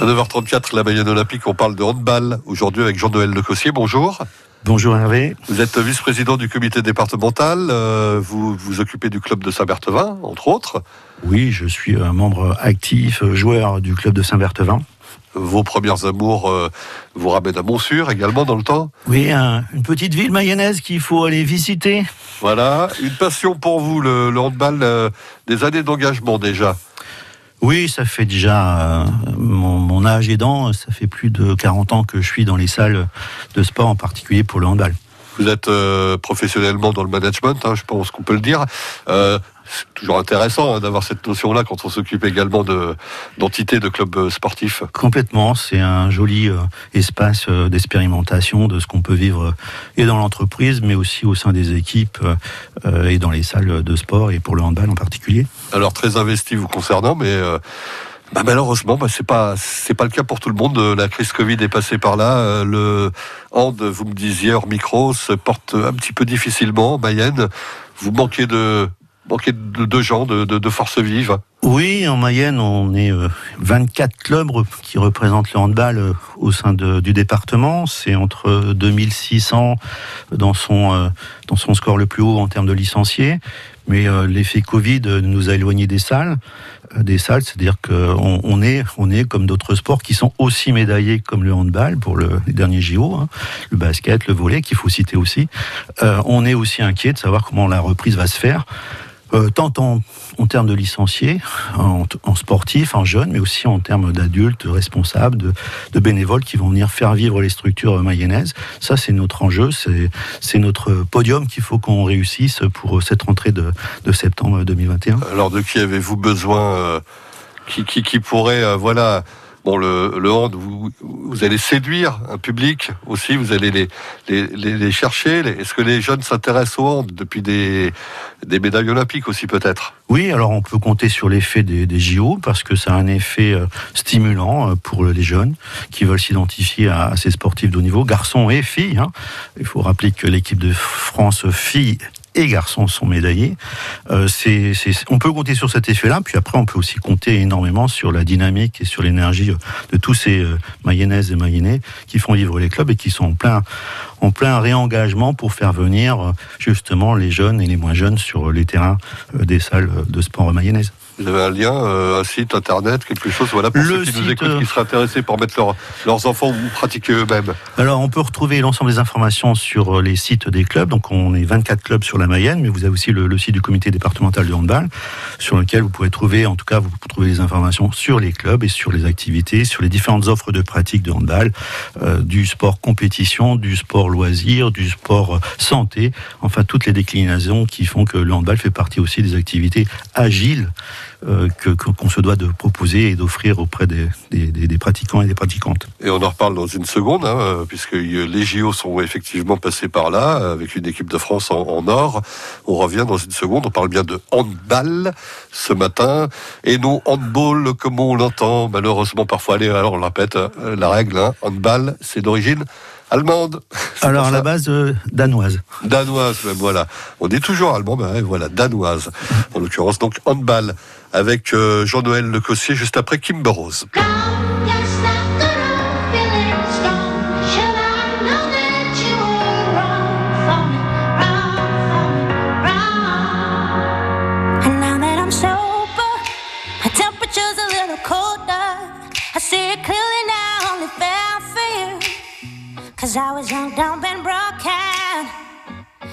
À 9h34, la Mayenne Olympique, on parle de handball aujourd'hui avec Jean-Noël Lecossier. Bonjour. Bonjour Hervé. Vous êtes vice-président du comité départemental. Euh, vous vous occupez du club de Saint-Berthevin, entre autres. Oui, je suis un membre actif, joueur du club de Saint-Berthevin. Vos premières amours euh, vous ramènent à Montsûr également dans le temps Oui, une petite ville mayonnaise qu'il faut aller visiter. Voilà, une passion pour vous, le, handball, euh, des années d'engagement déjà. Oui, ça fait déjà euh, mon, âge aidant, ça fait plus de 40 ans que je suis dans les salles de sport, en particulier pour le handball. Vous êtes euh, professionnellement dans le management, hein, je pense qu'on peut le dire. Euh, c'est toujours intéressant hein, d'avoir cette notion-là quand on s'occupe également de d'entités de clubs euh, sportifs. Complètement, c'est un joli euh, espace d'expérimentation de ce qu'on peut vivre et dans l'entreprise, mais aussi au sein des équipes et dans les salles de sport et pour le handball en particulier. Alors très investi vous concernant, mais bah, malheureusement, bah, c'est pas c'est pas le cas pour tout le monde. La crise Covid est passée par là. Le hand, vous me disiez hors micro, se porte un petit peu difficilement. Mayenne, vous manquez de manquer de, gens, de, de, de forces vives Oui, en Mayenne, on est 24 euh, clubs qui représentent le handball euh, au sein du département. C'est entre 2600 dans son, euh, dans son score le plus haut en termes de licenciés. Mais l'effet Covid nous a éloignés des salles des salles, c'est-à-dire qu'on on est, on est comme d'autres sports qui sont aussi médaillés comme le handball pour le, les derniers JO, hein, le basket, le volet qu'il faut citer aussi. on est aussi inquiet de savoir comment la reprise va se faire. Tant en, en, termes de licenciés, en, sportifs, en jeunes, mais aussi en termes d'adultes responsables, de, bénévoles qui vont venir faire vivre les structures mayonnaises. Ça, c'est notre enjeu, c'est notre podium qu'il faut qu'on réussisse pour cette rentrée de, de, septembre 2021. Alors, de qui avez-vous besoin euh, qui, qui, qui, pourrait, euh, voilà, Bon, le, le hand, vous, allez séduire un public aussi, vous allez les, les, les, chercher. Est-ce que les jeunes s'intéressent au hand depuis des, des médailles olympiques aussi peut-être? Oui, alors on peut compter sur l'effet des, des, JO parce que ça a un effet euh, stimulant euh, pour les jeunes qui veulent s'identifier à, ces sportifs de haut niveau, garçons et filles. Hein. Il faut rappeler que l'équipe de France filles et garçons sont médaillés. Euh, c'est, on peut compter sur cet effet-là, puis après on peut aussi compter énormément sur la dynamique et sur l'énergie de tous ces euh, mayonnaises et mayonnais qui font vivre les clubs et qui sont en plein, en plein réengagement pour faire venir euh, justement les jeunes et les moins jeunes sur les terrains euh, des salles de sport mayonnaises. Vous avez un lien, euh, un site internet, quelque chose, voilà, pour ceux qui nous écoutent, qui seraient intéressés pour mettre leurs enfants ou pratiquer eux-mêmes. Alors, on peut retrouver l'ensemble des informations sur euh, les sites des clubs. Donc, on est 24 clubs sur la Mayenne, mais vous avez aussi le, site du comité départemental de handball, sur lequel vous pouvez trouver, en tout cas, vous pouvez trouver les informations sur les clubs et sur les activités, sur les différentes offres de pratique de handball, euh, du sport compétition, du sport loisir, du sport santé, enfin, toutes les déclinaisons qui font que le handball fait partie aussi des activités agiles euh, qu'on se doit de proposer et d'offrir auprès des, des, pratiquants et des pratiquantes. Et on en reparle dans une seconde, hein, puisque les JO sont effectivement passés par là, avec une équipe de France en, or. On revient dans une seconde, on parle bien de handball ce matin, et non handball comme on l'entend, malheureusement parfois. Allez, alors on répète euh, la règle, hein, handball, c'est d'origine allemande. Alors à la base euh, danoise. Danoise, même voilà. On dit toujours allemand, mais voilà, danoise. En l'occurrence donc handball avec euh, Jean-Noël Lecossier juste après Kimber Rose. Cause I was young, dumb, and broken.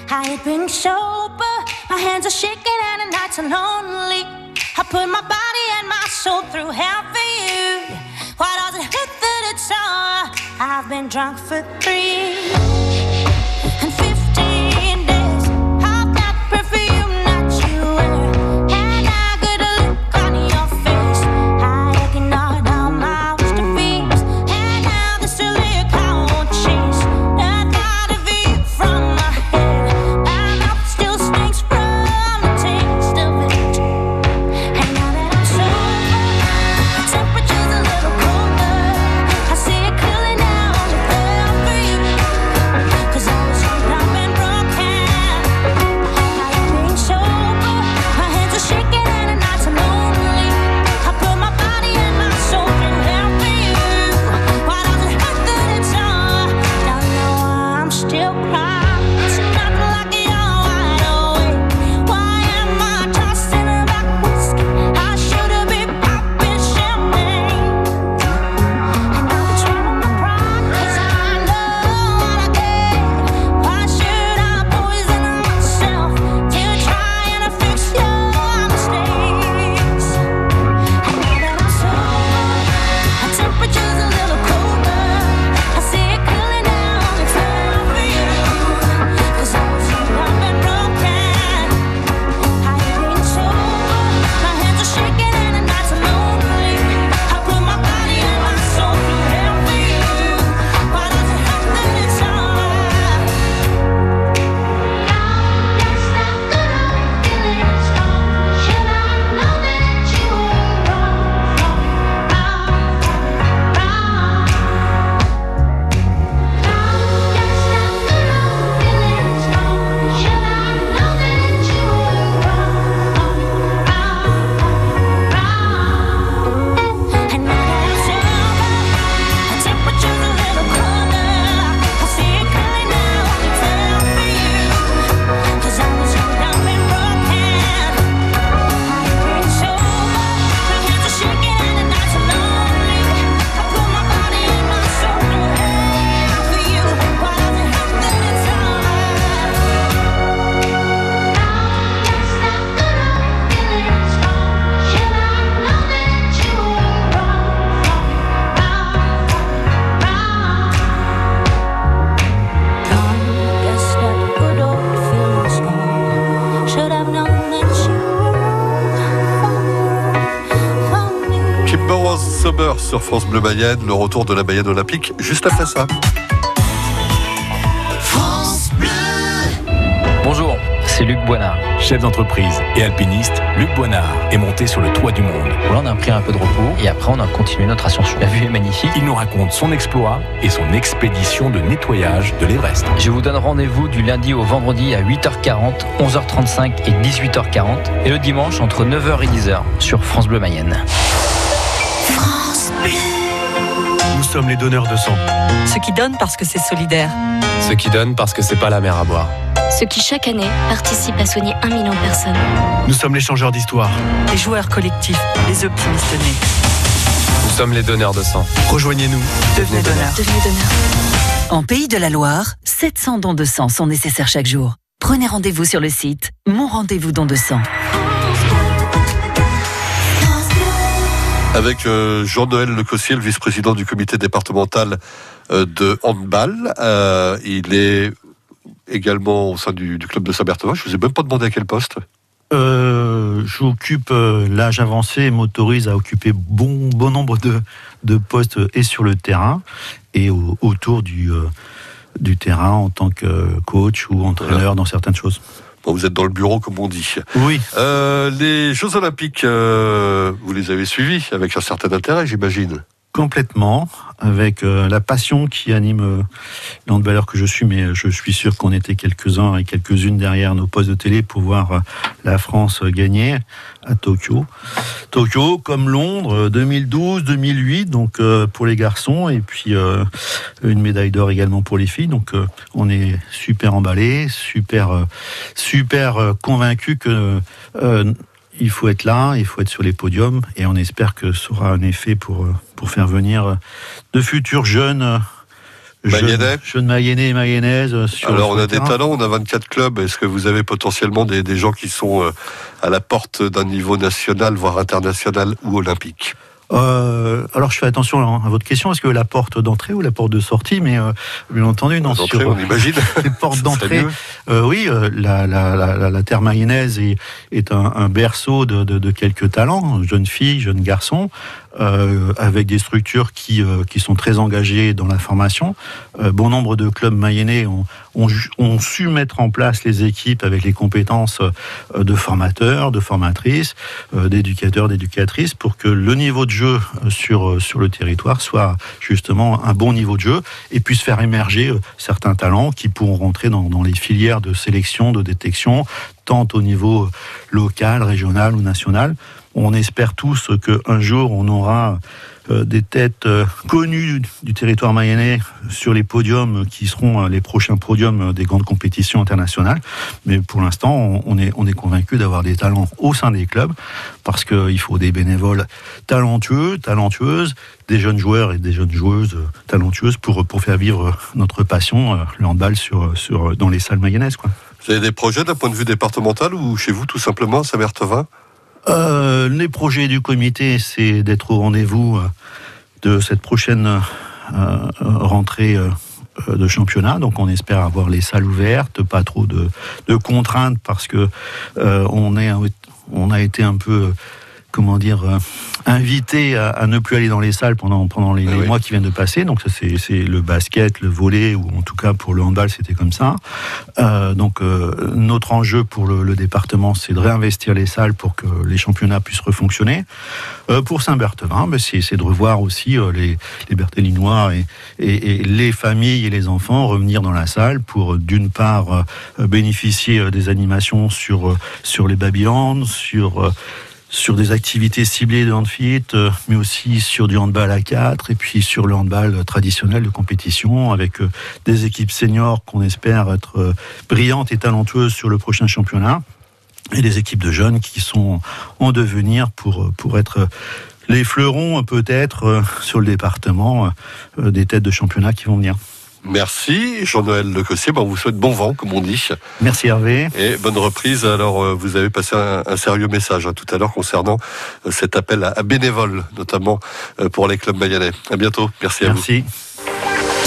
I had been sober. My hands are shaking and the nights are lonely. I put my body and my soul through hell for you. Why does it hurt that it's all? I've been drunk for three. Sommer sur France Bleu Mayenne, le retour de la Mayenne olympique juste après ça. Bonjour, c'est Luc Boinard. Chef d'entreprise et alpiniste, Luc Boinard est monté sur le toit du monde. Là, on a pris un peu de repos et après, on a continué notre ascension. La vue est magnifique. Il nous raconte son exploit et son expédition de nettoyage de l'Everest. Je vous donne rendez-vous du lundi au vendredi à 8h40, 11h35 et 18h40 et le dimanche entre 9h et 10h sur France Bleu Mayenne. Nous sommes les donneurs de sang. Ceux qui donnent parce que c'est solidaire. Ceux qui donnent parce que c'est pas la mer à boire. Ceux qui chaque année participent à soigner un million de personnes. Nous sommes les changeurs d'histoire. Les joueurs collectifs, les optimistes nés. Nous sommes les donneurs de sang. Rejoignez-nous. Devenez donneur. Devenez donneur. En Pays de la Loire, 700 dons de sang sont nécessaires chaque jour. Prenez rendez-vous sur le site Mon rendez-vous don de sang. Avec euh, Jean-Noël Lecossier, le vice-président du comité départemental euh, de handball. Euh, il est également au sein du, du club de Saint-Berthevin. Je ne vous ai même pas demandé à quel poste. Euh, J'occupe euh, l'âge avancé et m'autorise à occuper bon, bon nombre de, de postes et sur le terrain et au- autour du, du terrain en tant que coach ou entraîneur dans certaines choses. Bon, vous êtes dans le bureau, comme on dit. Oui, Euh, les Jeux Olympiques, euh, vous les avez suivis avec un certain intérêt, j'imagine. Complètement, avec euh, la passion qui anime euh, les handballeurs que je suis, mais je suis sûr qu'on était quelques-uns et quelques-unes derrière nos postes de télé pour voir euh, la France euh, gagner à Tokyo. Tokyo, comme Londres, euh, 2012, 2008, donc euh, pour les garçons, et puis euh, une médaille d'or également pour les filles. Donc euh, on est super emballés, super, euh, super euh, convaincus que euh, il faut être là, il faut être sur les podiums, et on espère que ça aura un effet pour, euh, pour faire venir euh, de futurs jeunes. euh, Mayennais. jeunes, Mayennais et Mayennaises sur Alors, on a des talents, on a 24 clubs. Est-ce que vous avez potentiellement des, des gens qui sont à la porte d'un niveau national, voire international ou olympique? Euh, alors je fais attention à, à votre question, est-ce que la porte d'entrée ou la porte de sortie Mais euh, bien entendu, non. Sur- on imagine. les portes d'entrée, euh, oui, la, la, la, la- la terre mayonnaise est, est un, un berceau de, de, de quelques talents, jeunes filles, jeunes garçons, avec des structures qui, qui sont très engagées dans la formation. Bon nombre de clubs mayennais ont, ont, su mettre en place les équipes avec les compétences de formateurs, de formatrices, d'éducateurs, d'éducatrices, pour que le niveau de euh, sur, euh, sur le territoire soit justement un bon niveau de jeu et puisse faire émerger euh, certains talents qui pourront rentrer dans, les filières de sélection, de détection, tant au niveau local, régional ou national. On espère tous qu'un jour on aura euh, des têtes euh, connues du, territoire mayennais sur les podiums qui seront euh, les prochains podiums des grandes compétitions internationales. Mais pour l'instant, on, est, on convaincu d'avoir des talents au sein des clubs parce qu'il faut des bénévoles talentueux, talentueuses, des jeunes joueurs et des jeunes joueuses talentueuses pour, faire vivre notre passion, le dans les salles mayennaises. Vous avez des projets d'un point de vue départemental ou chez vous, tout simplement, à Saint-Berthevin Euh, les projets du comité, c'est d'être au rendez-vous euh, de cette prochaine euh, rentrée de championnat. Donc, on espère avoir les salles ouvertes, pas trop de, contraintes parce que on est, on a été un peu, comment dire, euh, invité à, à ne plus aller dans les salles pendant pendant les, Ah les mois qui viennent de passer. Donc, ça c'est c'est le basket, le volley ou en tout cas pour le handball, c'était comme ça. Euh, donc euh, notre enjeu pour le, le département, c'est de réinvestir les salles pour que les championnats puissent refonctionner. Euh, pour Saint-Berthevin, ben, c'est c'est de revoir aussi les, les Berthelinois et, et, et les familles et les enfants revenir dans la salle pour d'une part bénéficier des animations sur, sur les Babylands, sur... sur des activités ciblées de handfit, euh, mais aussi sur du handball à 4 et puis sur le handball traditionnel de compétition avec euh, des équipes seniors qu'on espère être euh, brillantes et talentueuses sur le prochain championnat et des équipes de jeunes qui sont en devenir pour, pour être les fleurons peut-être sur le département des têtes de championnat qui vont venir. Merci, Jean-Noël Lecossier. Ben, on vous souhaite bon vent, comme on dit, Merci Hervé. et bonne reprise. Alors, euh, vous avez passé un, un sérieux message hein, tout à l'heure concernant euh, cet appel à, à bénévoles, notamment euh, pour les clubs mayennais. À bientôt. Merci à vous. Merci.